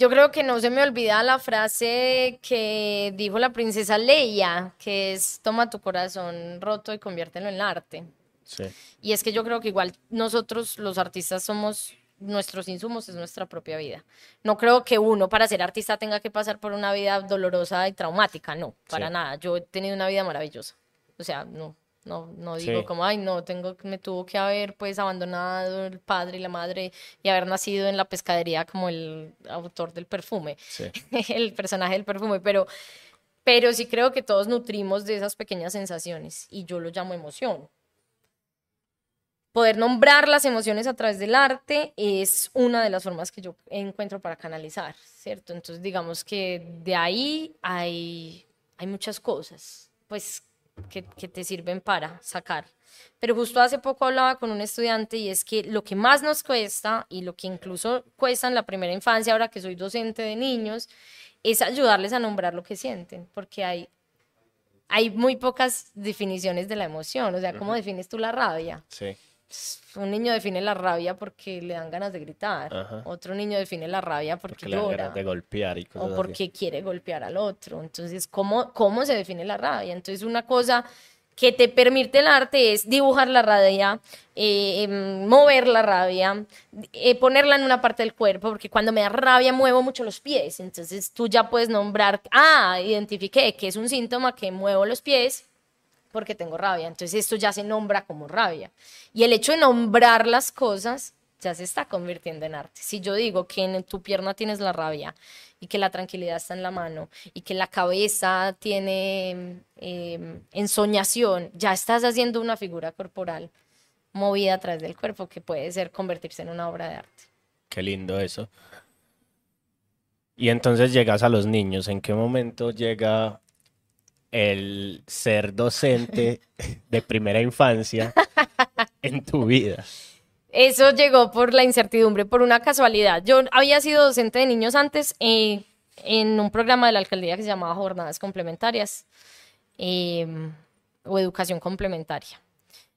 Yo creo que no se me olvida la frase que dijo la princesa Leia, que es toma tu corazón roto y conviértelo en arte. Sí. Y es que yo creo que igual nosotros los artistas somos nuestros insumos es nuestra propia vida. No creo que uno para ser artista tenga que pasar por una vida dolorosa y traumática, no, para nada. Yo he tenido una vida maravillosa. O sea, no, no, no digo como, ay, no, tengo, me tuvo que haber pues abandonado el padre y la madre y haber nacido en la pescadería como el autor del perfume, el personaje del perfume, pero, pero sí creo que todos nutrimos de esas pequeñas sensaciones y yo lo llamo emoción. Poder nombrar las emociones a través del arte es una de las formas que yo encuentro para canalizar, ¿cierto? Entonces digamos que de ahí hay, hay muchas cosas, pues que, te sirven para sacar. Pero justo hace poco hablaba con un estudiante y es que lo que más nos cuesta y lo que incluso cuesta en la primera infancia, ahora que soy docente de niños, es ayudarles a nombrar lo que sienten, porque hay, hay muy pocas definiciones de la emoción. O sea, ¿cómo defines tú la rabia? Sí. Un niño define la rabia porque le dan ganas de gritar. Otro niño define la rabia porque, llora. Le dan ganas de golpear y cosas O porque quiere golpear al otro. Entonces, ¿cómo, ¿cómo se define la rabia? Entonces, una cosa que te permite el arte es dibujar la rabia, eh, em, mover la rabia, eh, ponerla en una parte del cuerpo, porque cuando me da rabia muevo mucho los pies. Entonces, tú ya puedes nombrar, ah, identifiqué que es un síntoma que muevo los pies porque tengo rabia. Entonces esto ya se nombra como rabia. Y el hecho de nombrar las cosas ya se está convirtiendo en arte. Si yo digo que en tu pierna tienes la rabia y que la tranquilidad está en la mano y que la cabeza tiene em, ensoñación, ya estás haciendo una figura corporal movida a través del cuerpo que puede ser convertirse en una obra de arte. Qué lindo eso. Y entonces llegas a los niños. ¿En qué momento llega el ser docente de primera infancia en tu vida? Eso llegó por la incertidumbre, por una casualidad. Yo había sido docente de niños antes eh, en un programa de la alcaldía que se llamaba Jornadas Complementarias em, o Educación Complementaria.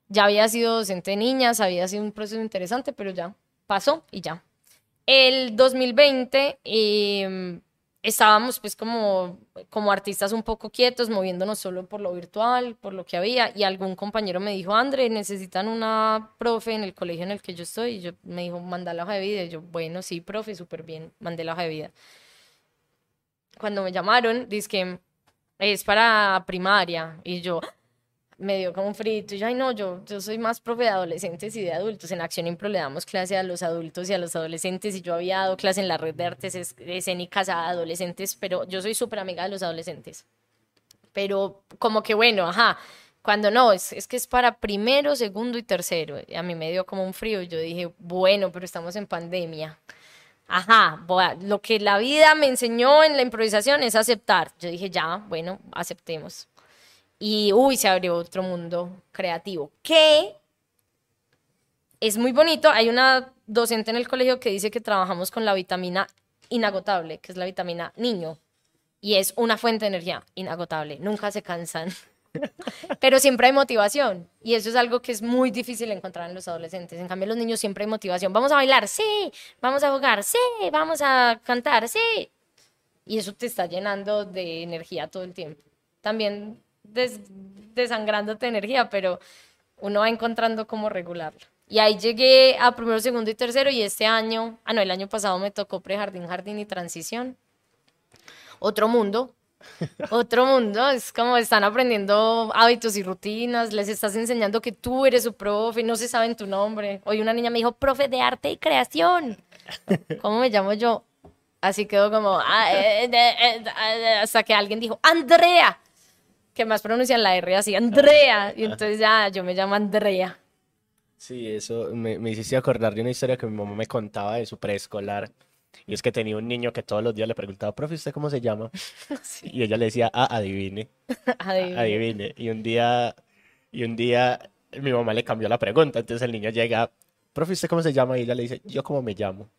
Ya había sido docente de niñas, había sido un proceso interesante, pero ya pasó y ya. El 2020 estábamos pues como, como artistas un poco quietos, moviéndonos solo por lo virtual, por lo que había, y algún compañero me dijo, André, necesitan una profe en el colegio en el que yo estoy, y yo me dijo, manda la hoja de vida, y yo, bueno, sí, profe, súper bien, mandé la hoja de vida. Cuando me llamaron, dice que es para primaria, y yo, me dio como un frito. Y yo, ay, no, yo, yo soy más profe de adolescentes y de adultos. En Acción Impro le damos clase a los adultos y a los adolescentes. Y yo había dado clase en la red de artes escénicas a adolescentes, pero yo soy súper amiga de los adolescentes. Pero como que bueno, ajá, cuando no, es, es que es para primero, segundo y tercero. A mí me dio como un frío. Yo dije, bueno, pero estamos en pandemia. Ajá, lo que la vida me enseñó en la improvisación es aceptar. Yo dije, ya, bueno, aceptemos Y, uy, se abrió otro mundo creativo. Que es muy bonito. Hay una docente en el colegio que dice que trabajamos con la vitamina inagotable, que es la vitamina niño. Y es una fuente de energía inagotable. Nunca se cansan. Pero siempre hay motivación. Y eso es algo que es muy difícil encontrar en los adolescentes. En cambio, los niños siempre hay motivación. Vamos a bailar, sí. Vamos a jugar, sí. Vamos a cantar, sí. Y eso te está llenando de energía todo el tiempo. También des desangrándote de energía, pero uno va encontrando cómo regularlo. Y ahí llegué a primero, segundo y tercero y este año, ah no, el año pasado me tocó prejardín, jardín y transición. Otro mundo, otro mundo, es como están aprendiendo hábitos y rutinas, les estás enseñando que tú eres su profe, no se saben tu nombre. Hoy una niña me dijo, profe de arte y creación. ¿Cómo me llamo yo? Así quedó como, ah, eh, eh, eh, hasta que alguien dijo, Andrea, que más pronuncian la R así, Andrea. Y entonces ya, yo me llamo Andrea. Sí, eso me, me hiciste acordar de una historia que mi mamá me contaba de su preescolar. Y es que tenía un niño que todos los días le preguntaba, profe, ¿usted cómo se llama? Y ella le decía, ah, adivine. adivine. adivine. Y un día, y un día mi mamá le cambió la pregunta. Entonces el niño llega, profe, ¿usted cómo se llama? Y ella le dice, yo cómo me llamo.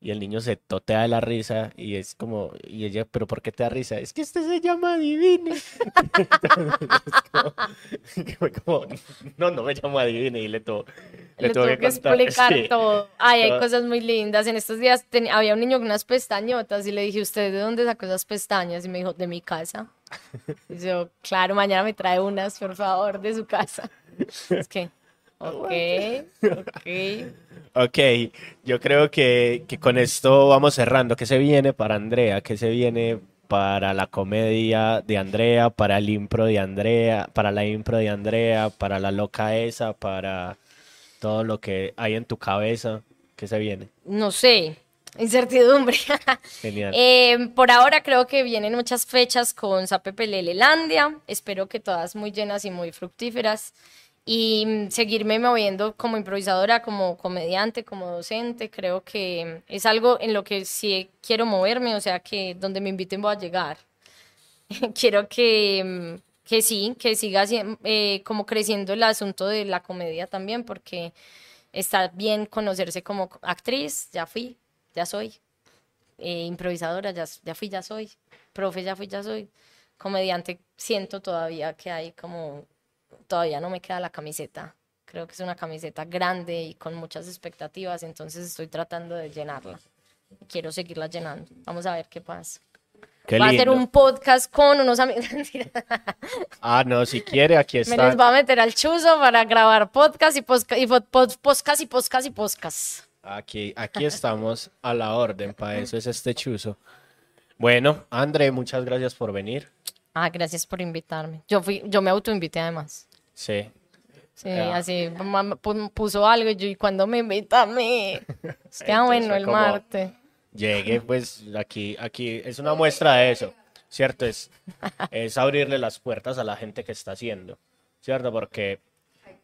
Y el niño se totea de la risa y es como, y ella, pero ¿por qué te da risa? Es que este se llama Adivine. como, no, no me llamo Adivine y le, tuvo, le, tuve que, explicar todo. Ay, hay cosas muy lindas. En estos días había un niño con unas pestañotas y le dije, ¿usted de dónde sacó esas pestañas? Y me dijo, de mi casa. Y yo, claro, mañana me trae unas, por favor, de su casa. Es que, ok, ok. Ok, yo creo que, que, con esto vamos cerrando. ¿Qué se viene para Andrea? ¿Qué se viene para la comedia de Andrea? Para el impro de Andrea, para la impro de Andrea, para la loca esa, para todo lo que hay en tu cabeza. ¿Qué se viene? No sé, incertidumbre. Genial. Eh, por ahora creo que vienen muchas fechas con Landia. Espero que todas muy llenas y muy fructíferas y mm, seguirme moviendo como improvisadora, como comediante, como docente, creo que es algo en lo que sí quiero moverme, o sea, que donde me inviten voy a llegar. quiero que, mm, que sí, que siga eh, como creciendo el asunto de la comedia también, porque está bien conocerse como actriz, ya fui, ya soy, eh, improvisadora, ya, ya fui, ya soy, profe, ya fui, ya soy, comediante, siento todavía que hay como todavía no me queda la camiseta. Creo que es una camiseta grande y con muchas expectativas, entonces estoy tratando de llenarla. Quiero seguirla llenando. Vamos a ver qué pasa. Qué va a hacer un podcast con unos amigos. ah, no, si quiere, aquí está. Me les va a meter al chuzo para grabar podcast y podcast y podcast y podcast y podcast. Aquí, aquí estamos a la orden, para eso es este chuzo. Bueno, André, muchas gracias por venir. Ah, gracias por invitarme. Yo fui, yo me autoinvité además. Sí. Sí, así puso algo y yo, ¿y cuando me invita a mí? Es que ah, bueno, el martes. Llegué, pues aquí, aquí es una muestra de eso, ¿cierto? Es, es abrirle las puertas a la gente que está haciendo, ¿cierto? Porque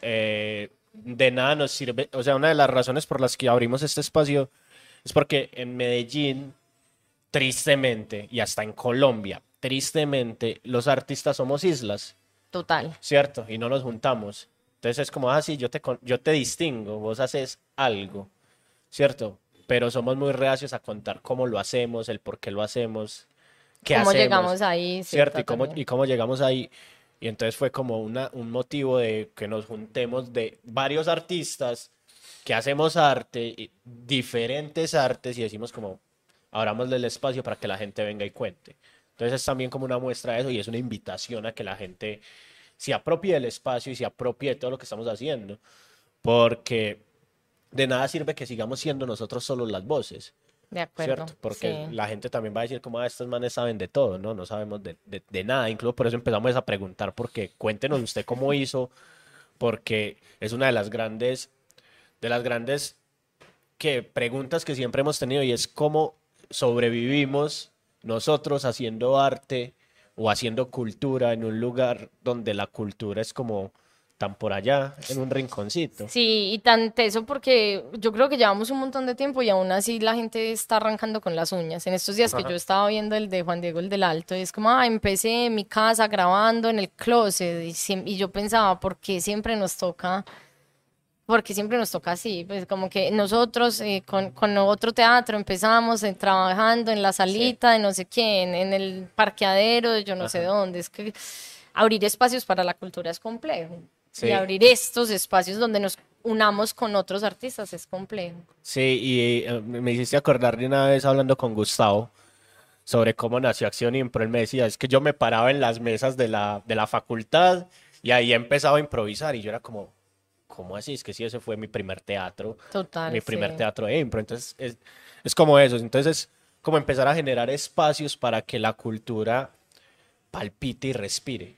eh, de nada nos sirve, o sea, una de las razones por las que abrimos este espacio es porque en Medellín, tristemente, y hasta en Colombia, tristemente, los artistas somos islas. Total. ¿Cierto? Y no nos juntamos. Entonces es como, ah, sí, yo te, yo te distingo, vos haces algo, ¿cierto? Pero somos muy reacios a contar cómo lo hacemos, el por qué lo hacemos, qué ¿Cómo llegamos ahí? ¿Cierto? Y cómo, y cómo llegamos ahí. Y entonces fue como una, un motivo de que nos juntemos de varios artistas que hacemos arte, diferentes artes, y decimos como, abramos el espacio para que la gente venga y cuente. Entonces es también como una muestra de eso y es una invitación a que la gente se apropie del espacio y se apropie de todo lo que estamos haciendo. Porque de nada sirve que sigamos siendo nosotros solos las voces. De acuerdo. Porque la gente también va a decir como ah, estos manes saben de todo, ¿no? No sabemos de, de, nada. Incluso por eso empezamos a preguntar, porque cuéntenos usted cómo hizo, porque es una de las grandes, de las grandes que, preguntas que siempre hemos tenido y es cómo sobrevivimos nosotros haciendo arte o haciendo cultura en un lugar donde la cultura es como tan por allá, en un rinconcito. Sí, y tan teso porque yo creo que llevamos un montón de tiempo y aún así la gente está arrancando con las uñas. En estos días que yo estaba viendo el de Juan Diego, el del Alto, y es como, ah, empecé en mi casa grabando en el closet. Y, siem- y yo pensaba, ¿por qué siempre nos toca? Porque siempre nos toca así, pues como que nosotros eh, con, con otro teatro empezamos eh, trabajando en la salita de no sé quién, en el parqueadero de yo no sé dónde. Es que abrir espacios para la cultura es complejo. Sí. Y abrir estos espacios donde nos unamos con otros artistas es complejo. Sí, y eh, me hiciste acordar de una vez hablando con Gustavo sobre cómo nació Acción Impro. Él me decía, es que yo me paraba en las mesas de la, de la facultad y ahí empezaba a improvisar y yo era como, ¿cómo así? Es que sí, ese fue mi primer teatro, Total. mi primer sí. teatro de impro. Entonces, es, es como eso. Entonces, es como empezar a generar espacios para que la cultura palpite y respire,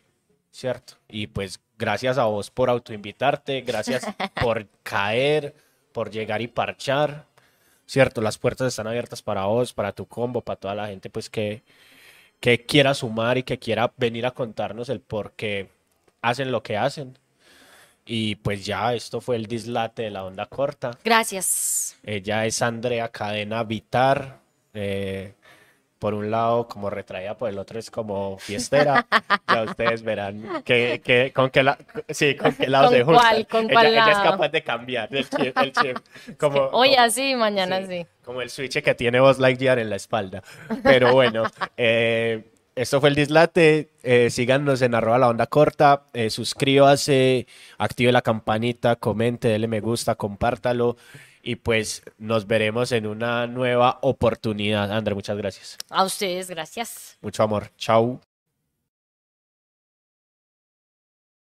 ¿cierto? Y pues gracias a vos por autoinvitarte, gracias por caer, por llegar y parchar, ¿cierto? Las puertas están abiertas para vos, para tu combo, para toda la gente pues que, que quiera sumar y que quiera venir a contarnos el por qué hacen lo que hacen. Y pues ya, esto fue el dislate de la onda corta. Gracias. Ella es Andrea Cadena Vitar. eh, por un lado como retraída, por el otro es como fiestera. Ya ustedes verán que, que- con qué la- sí, con qué lado ¿Con se cuál? ¿Con ella, cuál ella es lado? capaz de cambiar el chip, el chip. Como, Hoy como- así, mañana sí, sí. Como el switch que tiene Buzz Lightyear en la espalda. Pero bueno, eh, esto fue el dislate. Eh, síganos en arroba la onda corta. eh, suscríbase, active la campanita, comente, dele me gusta, compártalo. Y pues nos veremos en una nueva oportunidad. André, muchas gracias. A ustedes, gracias. Mucho amor. Chau.